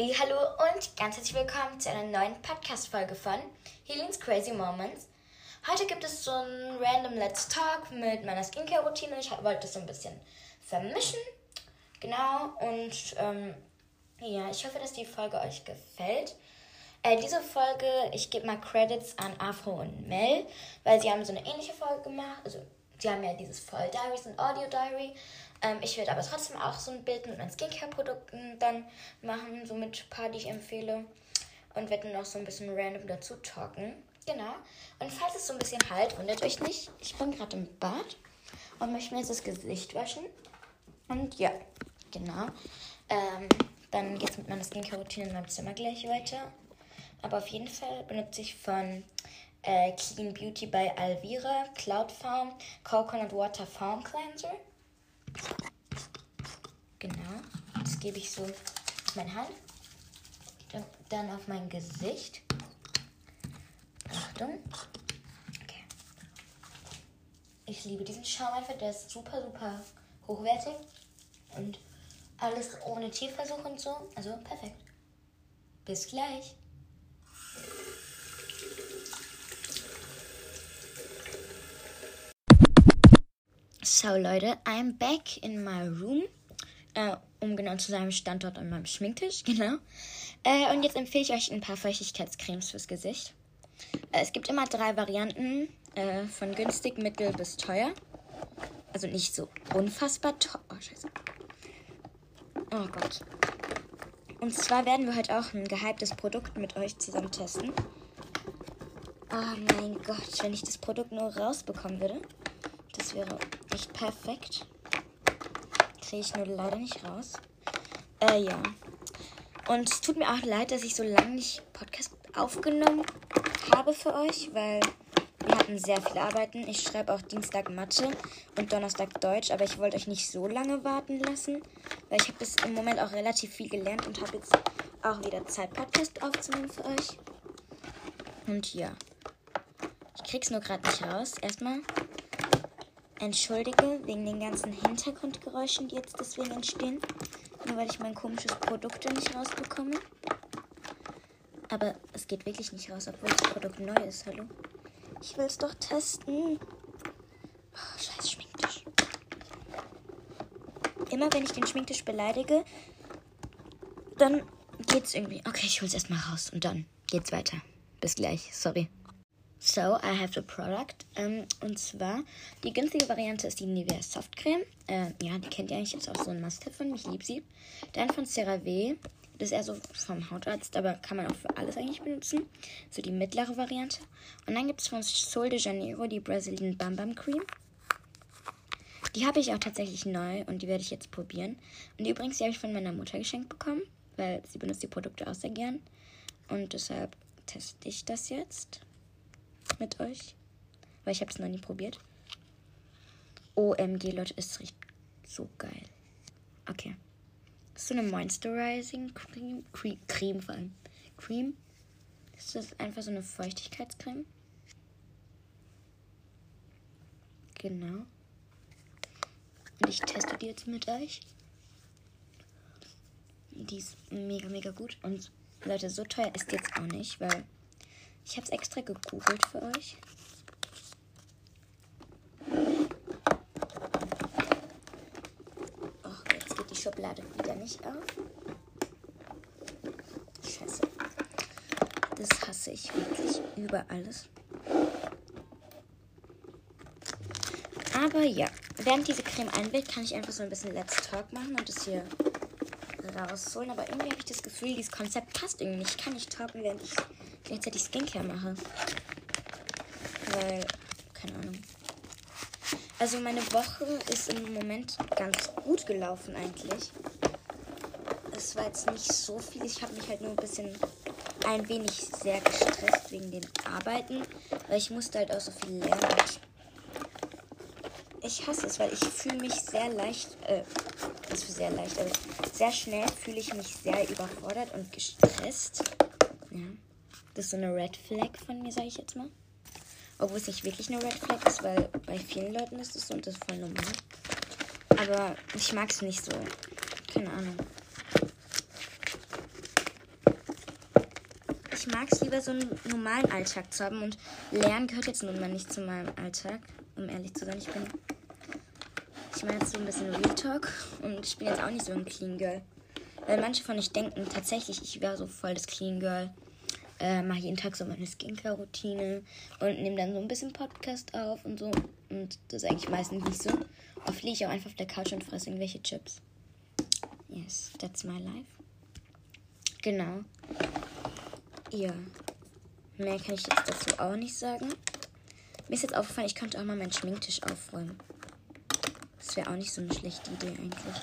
Hallo und ganz herzlich willkommen zu einer neuen Podcast-Folge von Healing's Crazy Moments. Heute gibt es so ein random Let's Talk mit meiner Skincare-Routine. Ich wollte das so ein bisschen vermischen. Genau, und ähm, ja, ich hoffe, dass die Folge euch gefällt. Äh, diese Folge, ich gebe mal Credits an Afro und Mel, weil sie haben so eine ähnliche Folge gemacht. Also, sie haben ja dieses Voll Diaries und Audio Diary. Ähm, ich werde aber trotzdem auch so ein Bild mit meinen Skincare-Produkten dann machen, so mit ein paar, die ich empfehle. Und werde dann auch so ein bisschen random dazu talken. Genau. Und falls es so ein bisschen halt, wundert euch nicht. Ich bin gerade im Bad und möchte mir jetzt das Gesicht waschen. Und ja, genau. Ähm, dann geht es mit meiner Skincare-Routine in meinem Zimmer gleich weiter. Aber auf jeden Fall benutze ich von äh, Clean Beauty bei Alvira Cloud Farm Coconut Water Foam Cleanser. Genau. Das gebe ich so auf meine Hand. Dann auf mein Gesicht. Achtung. Okay. Ich liebe diesen Schaum einfach. Der ist super, super hochwertig. Und alles ohne Tierversuch und so. Also perfekt. Bis gleich. So Leute, I'm back in my room. Äh, um genau zu sein, Standort an meinem Schminktisch, genau. Äh, und jetzt empfehle ich euch ein paar Feuchtigkeitscremes fürs Gesicht. Äh, es gibt immer drei Varianten, äh, von günstig, mittel bis teuer. Also nicht so unfassbar teuer. Oh, scheiße. Oh Gott. Und zwar werden wir heute auch ein gehyptes Produkt mit euch zusammen testen. Oh mein Gott, wenn ich das Produkt nur rausbekommen würde. Wäre echt perfekt. Kriege ich nur leider nicht raus. Äh, ja. Und es tut mir auch leid, dass ich so lange nicht Podcast aufgenommen habe für euch, weil wir hatten sehr viele Arbeiten. Ich schreibe auch Dienstag Mathe und Donnerstag Deutsch, aber ich wollte euch nicht so lange warten lassen, weil ich habe bis im Moment auch relativ viel gelernt und habe jetzt auch wieder Zeit, Podcast aufzunehmen für euch. Und ja. Ich krieg's nur gerade nicht raus. Erstmal entschuldige wegen den ganzen Hintergrundgeräuschen, die jetzt deswegen entstehen. Nur weil ich mein komisches Produkt nicht rausbekomme. Aber es geht wirklich nicht raus, obwohl das Produkt neu ist. Hallo? Ich will es doch testen. Oh, scheiß Schminktisch. Immer wenn ich den Schminktisch beleidige, dann geht's irgendwie. Okay, ich hol's erstmal raus und dann geht's weiter. Bis gleich. Sorry. So, I have the product. Ähm, und zwar, die günstige Variante ist die Nivea Softcreme. Äh, ja, die kennt ihr eigentlich, ist auch so ein Must-Have von mir. Ich liebe sie. Dann von CeraVe. Das ist eher so vom Hautarzt, aber kann man auch für alles eigentlich benutzen. So die mittlere Variante. Und dann gibt es von Sol de Janeiro die Brazilian Bam Bam Cream. Die habe ich auch tatsächlich neu und die werde ich jetzt probieren. Und übrigens, die habe ich von meiner Mutter geschenkt bekommen, weil sie benutzt die Produkte auch sehr gern. Und deshalb teste ich das jetzt mit euch. Weil ich habe es noch nie probiert. OMG, Leute, es riecht so geil. Okay. Das ist so eine Moisturizing Cream. Cream, vor allem. Cream. Ist das einfach so eine Feuchtigkeitscreme? Genau. Und ich teste die jetzt mit euch. Die ist mega, mega gut. Und Leute, so teuer ist die jetzt auch nicht, weil ich habe es extra gegoogelt für euch. Oh, jetzt geht die Schublade wieder nicht auf. Scheiße. Das hasse ich wirklich über alles. Aber ja, während diese Creme einwählt, kann ich einfach so ein bisschen Let's Talk machen und das hier rausholen. Aber irgendwie habe ich das Gefühl, dieses Konzept passt irgendwie nicht. Ich kann nicht talken, während ich gleichzeitig Skincare mache. Weil, keine Ahnung. Also meine Woche ist im Moment ganz gut gelaufen eigentlich. Es war jetzt nicht so viel. Ich habe mich halt nur ein bisschen, ein wenig sehr gestresst wegen dem Arbeiten. Weil ich musste halt auch so viel lernen. Ich hasse es, weil ich fühle mich sehr leicht, äh, ist sehr leicht, aber sehr schnell fühle ich mich sehr überfordert und gestresst. Ja. Ist so eine Red Flag von mir, sage ich jetzt mal. Obwohl es nicht wirklich eine Red Flag ist, weil bei vielen Leuten ist es so und das ist voll normal. Aber ich mag es nicht so. Keine Ahnung. ich mag es lieber, so einen normalen Alltag zu haben. Und Lernen gehört jetzt nun mal nicht zu meinem Alltag, um ehrlich zu sein. Ich bin. Ich meine jetzt so ein bisschen Real Talk. Und ich bin jetzt auch nicht so ein Clean Girl. Weil manche von euch denken tatsächlich, ich wäre so voll das Clean Girl. Äh, mache jeden Tag so meine Skincare-Routine und nehme dann so ein bisschen Podcast auf und so. Und das ist eigentlich meistens nicht so. Oft liege ich auch einfach auf der Couch und fresse irgendwelche Chips. Yes, that's my life. Genau. Ja. Mehr kann ich jetzt dazu auch nicht sagen. Mir ist jetzt aufgefallen, ich könnte auch mal meinen Schminktisch aufräumen. Das wäre auch nicht so eine schlechte Idee eigentlich.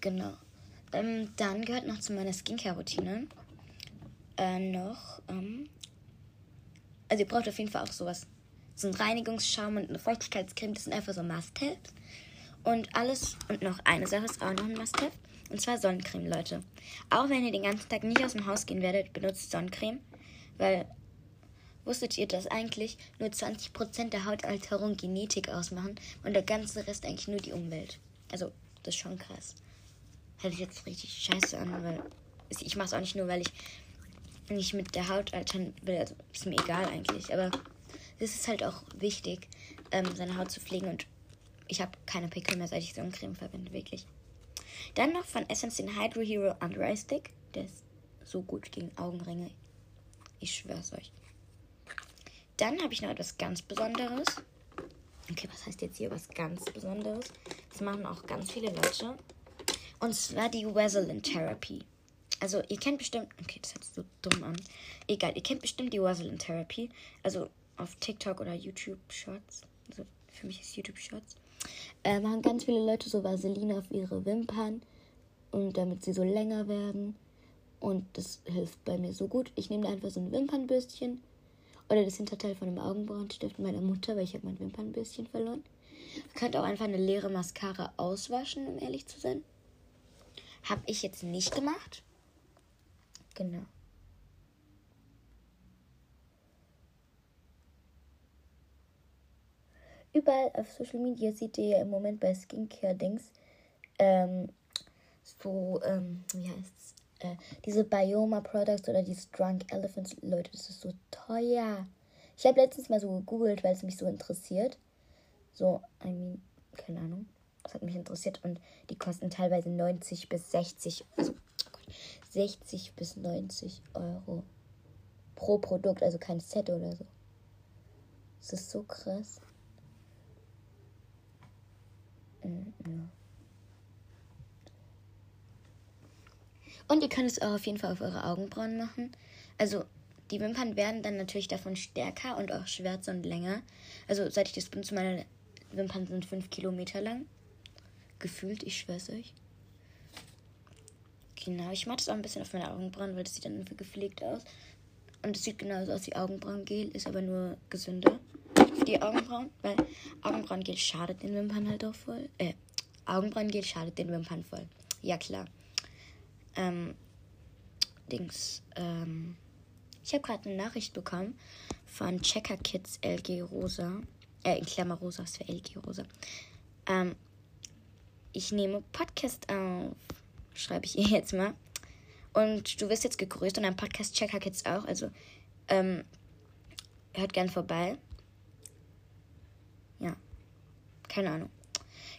Genau. Ähm, dann gehört noch zu meiner Skincare-Routine äh, noch. Ähm, also ihr braucht auf jeden Fall auch sowas. So ein Reinigungsschaum und eine Feuchtigkeitscreme. Das sind einfach so Must-Haves. Und alles, und noch eine Sache ist auch noch ein Must-Have. Und zwar Sonnencreme, Leute. Auch wenn ihr den ganzen Tag nicht aus dem Haus gehen werdet, benutzt Sonnencreme. Weil, wusstet ihr, dass eigentlich nur 20% der Hautalterung Genetik ausmachen und der ganze Rest eigentlich nur die Umwelt? Also, das ist schon krass. Hätte ich jetzt richtig scheiße an, weil ich mache es auch nicht nur, weil ich nicht mit der Haut altern will. Also, ist mir egal eigentlich. Aber es ist halt auch wichtig, ähm, seine Haut zu pflegen und ich habe keine Pickel mehr, seit ich Sonnencreme verwende, wirklich. Dann noch von Essence den Hydro Hero Under Eye Stick. Der ist so gut gegen Augenringe. Ich schwör's euch. Dann habe ich noch etwas ganz Besonderes. Okay, was heißt jetzt hier was ganz Besonderes? Das machen auch ganz viele Leute. Und zwar die Vaseline Therapy. Also, ihr kennt bestimmt. Okay, das hört sich so dumm an. Egal, ihr kennt bestimmt die Vaseline Therapy. Also auf TikTok oder YouTube Shorts. Also für mich ist YouTube Shorts äh, machen ganz viele Leute so Vaseline auf ihre Wimpern und damit sie so länger werden. Und das hilft bei mir so gut. Ich nehme da einfach so ein Wimpernbürstchen oder das Hinterteil von einem Augenbrauenstift meiner Mutter, weil ich habe mein Wimpernbürstchen verloren. Ihr könnt auch einfach eine leere Mascara auswaschen, um ehrlich zu sein. Habe ich jetzt nicht gemacht. Genau. überall auf Social Media seht ihr ja im Moment bei Skincare-Dings ähm, so, ähm, wie heißt's? Äh, diese Bioma Products oder diese Drunk Elephants. Leute, das ist so teuer. Ich habe letztens mal so gegoogelt, weil es mich so interessiert. So, I mean, keine Ahnung. Das hat mich interessiert und die kosten teilweise 90 bis 60, also 60 bis 90 Euro pro Produkt, also kein Set oder so. Das ist so krass. Und ihr könnt es auch auf jeden Fall auf eure Augenbrauen machen. Also die Wimpern werden dann natürlich davon stärker und auch schwärzer und länger. Also seit ich das benutze, meine Wimpern sind 5 Kilometer lang. Gefühlt, ich schwör's euch. Genau, ich mache das auch ein bisschen auf meine Augenbrauen, weil das sieht dann irgendwie gepflegt aus. Und es sieht genauso aus wie Augenbrauengel, ist aber nur gesünder für die Augenbrauen, weil Augenbrauengel schadet den Wimpern halt auch voll. Äh, Augenbrauengel schadet den Wimpern voll. Ja, klar. Ähm, Dings, ähm, ich habe gerade eine Nachricht bekommen von Checker Kids LG Rosa. Äh, in Klammer Rosa ist für LG Rosa. Ähm, ich nehme Podcast auf. Schreibe ich ihr jetzt mal. Und du wirst jetzt gegrüßt und ein Podcast Checker Kids auch. Also, ähm, hört gern vorbei. Ja. Keine Ahnung.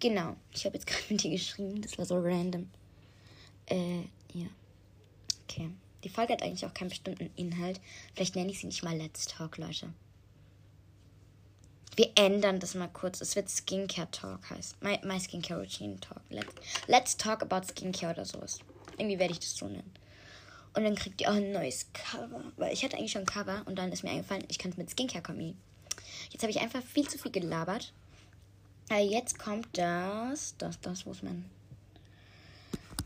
Genau. Ich habe jetzt gerade mit dir geschrieben. Das war so random. Äh, ja. Okay. Die Folge hat eigentlich auch keinen bestimmten Inhalt. Vielleicht nenne ich sie nicht mal Let's Talk, Leute. Wir ändern das mal kurz. Es wird Skincare Talk heißt. My, my Skincare Routine Talk. Let's, let's Talk about Skincare oder sowas. Irgendwie werde ich das so nennen. Und dann kriegt ihr auch ein neues Cover. Weil ich hatte eigentlich schon ein Cover und dann ist mir eingefallen, ich kann es mit Skincare kombinieren. Jetzt habe ich einfach viel zu viel gelabert. Aber jetzt kommt das. Das, das, wo ist mein.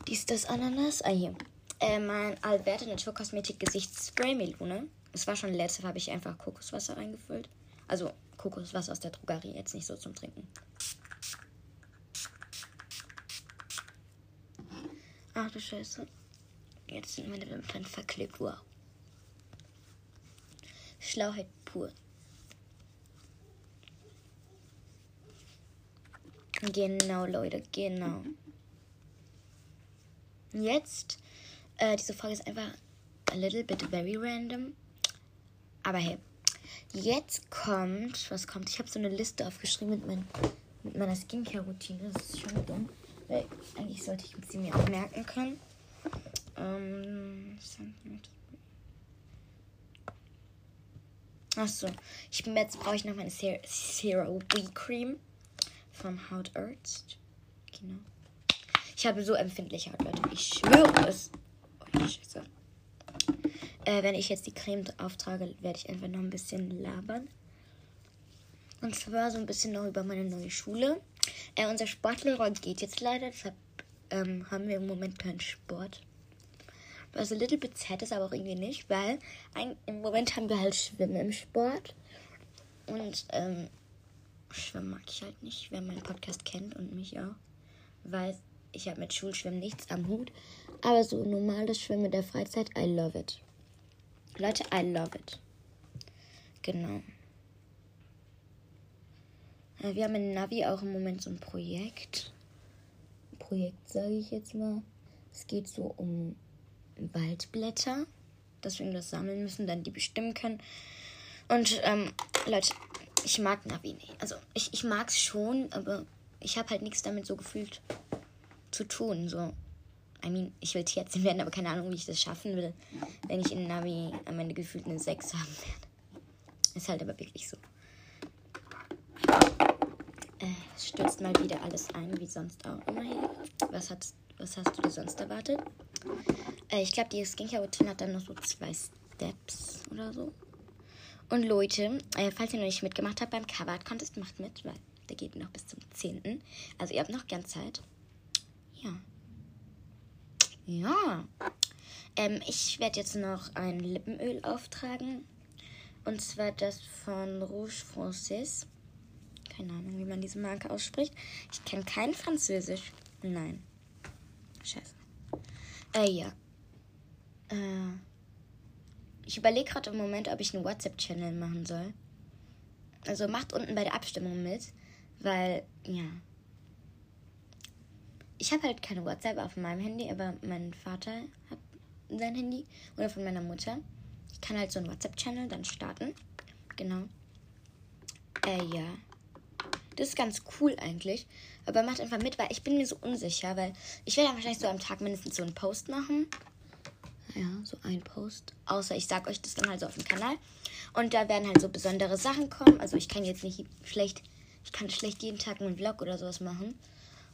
Dies, das Ananas. Ah, hier. Äh, mein Alverte Naturkosmetik Gesichtsspray Melone. Es war schon letztes, habe ich einfach Kokoswasser reingefüllt. Also Kokoswasser aus der Drogerie, jetzt nicht so zum Trinken. Ach du Scheiße. Jetzt sind meine Wimpern verklebt. Wow. Schlauheit pur. Genau, Leute, genau. Jetzt, äh, diese Folge ist einfach a little bit very random. Aber hey, jetzt kommt, was kommt? Ich habe so eine Liste aufgeschrieben mit, mein, mit meiner Skincare-Routine. Das ist schon dumm, weil eigentlich sollte ich sie mir auch merken können. Ähm, Achso, ich, jetzt brauche ich noch meine Zero Bee Cream vom Hautarzt. Genau. Ich habe so empfindliche Haut, Leute. Ich schwöre es. Oh, Scheiße. Äh, wenn ich jetzt die Creme auftrage, werde ich einfach noch ein bisschen labern. Und zwar so ein bisschen noch über meine neue Schule. Äh, unser Sportlehrer geht jetzt leider, deshalb ähm, haben wir im Moment keinen Sport. Was ein little bit sad ist, aber auch irgendwie nicht, weil ein, im Moment haben wir halt Schwimmen im Sport. Und ähm, Schwimmen mag ich halt nicht, wer meinen Podcast kennt und mich auch. Weiß, ich habe mit Schulschwimmen nichts am Hut. Aber so normales Schwimmen in der Freizeit, I love it. Leute, I love it. Genau. Ja, wir haben in Navi auch im Moment so ein Projekt. Projekt, sage ich jetzt mal. Es geht so um Waldblätter, dass wir das sammeln müssen, dann die bestimmen können. Und ähm, Leute, ich mag Navi nicht. Also ich, ich mag es schon, aber ich habe halt nichts damit so gefühlt zu tun. So, I mean, ich will Tierärztin werden, aber keine Ahnung, wie ich das schaffen will, wenn ich in Navi am Ende gefühlt eine 6 haben werde. Ist halt aber wirklich so. Äh, stürzt mal wieder alles ein, wie sonst auch immer hier. Was, hat, was hast du dir sonst erwartet? Äh, ich glaube, die Skincare-Routine hat dann noch so zwei Steps oder so. Und Leute, äh, falls ihr noch nicht mitgemacht habt beim Cover Contest, macht mit, weil der geht noch bis zum 10. Also ihr habt noch gern Zeit. Ja. Ja. Ähm, ich werde jetzt noch ein Lippenöl auftragen. Und zwar das von Rouge Francis. Keine Ahnung, wie man diese Marke ausspricht. Ich kenne kein Französisch. Nein. Scheiße. Äh, ja. Äh, ich überlege gerade im Moment, ob ich einen WhatsApp-Channel machen soll. Also macht unten bei der Abstimmung mit, weil, ja, ich habe halt keine WhatsApp auf meinem Handy, aber mein Vater hat sein Handy oder von meiner Mutter. Ich kann halt so einen WhatsApp-Channel dann starten. Genau. Äh, ja. Das ist ganz cool eigentlich. Aber macht einfach mit, weil ich bin mir so unsicher, weil ich werde wahrscheinlich so am Tag mindestens so einen Post machen. Ja, so ein Post. Außer ich sag euch das dann halt so auf dem Kanal. Und da werden halt so besondere Sachen kommen. Also ich kann jetzt nicht schlecht, ich kann schlecht jeden Tag einen Vlog oder sowas machen.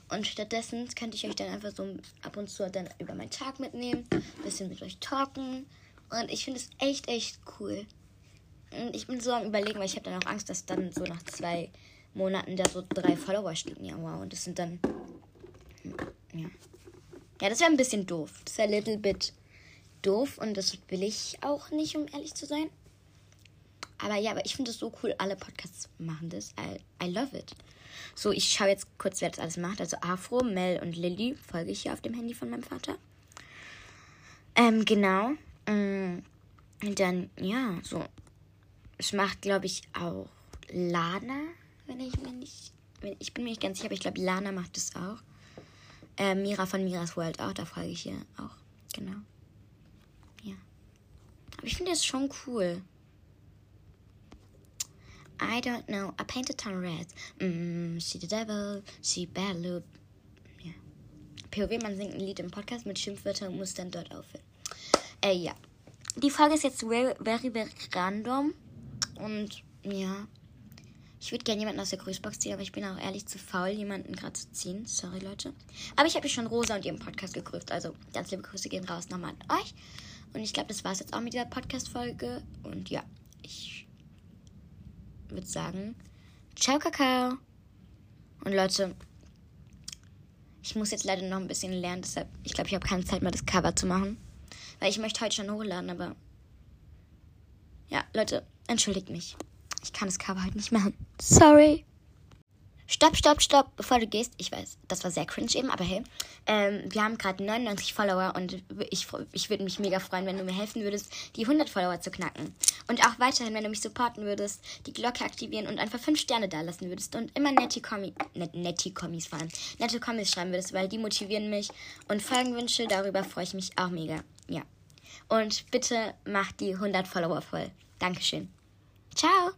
Und stattdessen könnte ich euch dann einfach so ab und zu dann über meinen Tag mitnehmen, ein bisschen mit euch talken. Und ich finde es echt, echt cool. Und ich bin so am überlegen, weil ich habe dann auch Angst, dass dann so nach zwei Monaten da so drei Follower stehen. Ja, wow. Und das sind dann. Ja. Ja, das wäre ein bisschen doof. Das wäre ein little bit doof. Und das will ich auch nicht, um ehrlich zu sein. Aber ja, aber ich finde es so cool. Alle Podcasts machen das. I, I love it. So, ich schaue jetzt kurz, wer das alles macht. Also Afro, Mel und Lilly folge ich hier auf dem Handy von meinem Vater. Ähm, genau. Mm, und dann, ja, so. Es macht, glaube ich, auch Lana, wenn ich mir nicht. Ich bin mir nicht ganz sicher, aber ich glaube, Lana macht es auch. Äh, Mira von Miras World auch, da folge ich hier auch. Genau. Ja. Aber ich finde das schon cool. I don't know. I painted town red. Mm, she the devil, she bad loop. Ja. POW, man singt ein Lied im Podcast mit Schimpfwörtern und muss dann dort aufhören. Äh, ja. Die Folge ist jetzt very, very, very random. Und ja. Ich würde gerne jemanden aus der Grüßbox ziehen, aber ich bin auch ehrlich zu faul, jemanden gerade zu ziehen. Sorry, Leute. Aber ich habe schon Rosa und ihren Podcast gegrüßt. Also ganz liebe Grüße gehen raus nochmal an euch. Und ich glaube, das war es jetzt auch mit dieser Podcast-Folge. Und ja, ich würde sagen, ciao, Kakao. Und Leute, ich muss jetzt leider noch ein bisschen lernen, deshalb, ich glaube, ich habe keine Zeit mehr, das Cover zu machen. Weil ich möchte heute schon hochladen, aber. Ja, Leute, entschuldigt mich. Ich kann das Cover heute nicht machen. Sorry. Stopp, stopp, stopp, bevor du gehst. Ich weiß, das war sehr cringe eben, aber hey. Ähm, wir haben gerade 99 Follower und ich, ich würde mich mega freuen, wenn du mir helfen würdest, die 100 Follower zu knacken. Und auch weiterhin, wenn du mich supporten würdest, die Glocke aktivieren und einfach 5 Sterne da lassen würdest und immer nette Kommis, net, nette Kommis vor allem, nette Kommis schreiben würdest, weil die motivieren mich. Und Folgenwünsche, darüber freue ich mich auch mega. Ja. Und bitte macht die 100 Follower voll. Dankeschön. Ciao.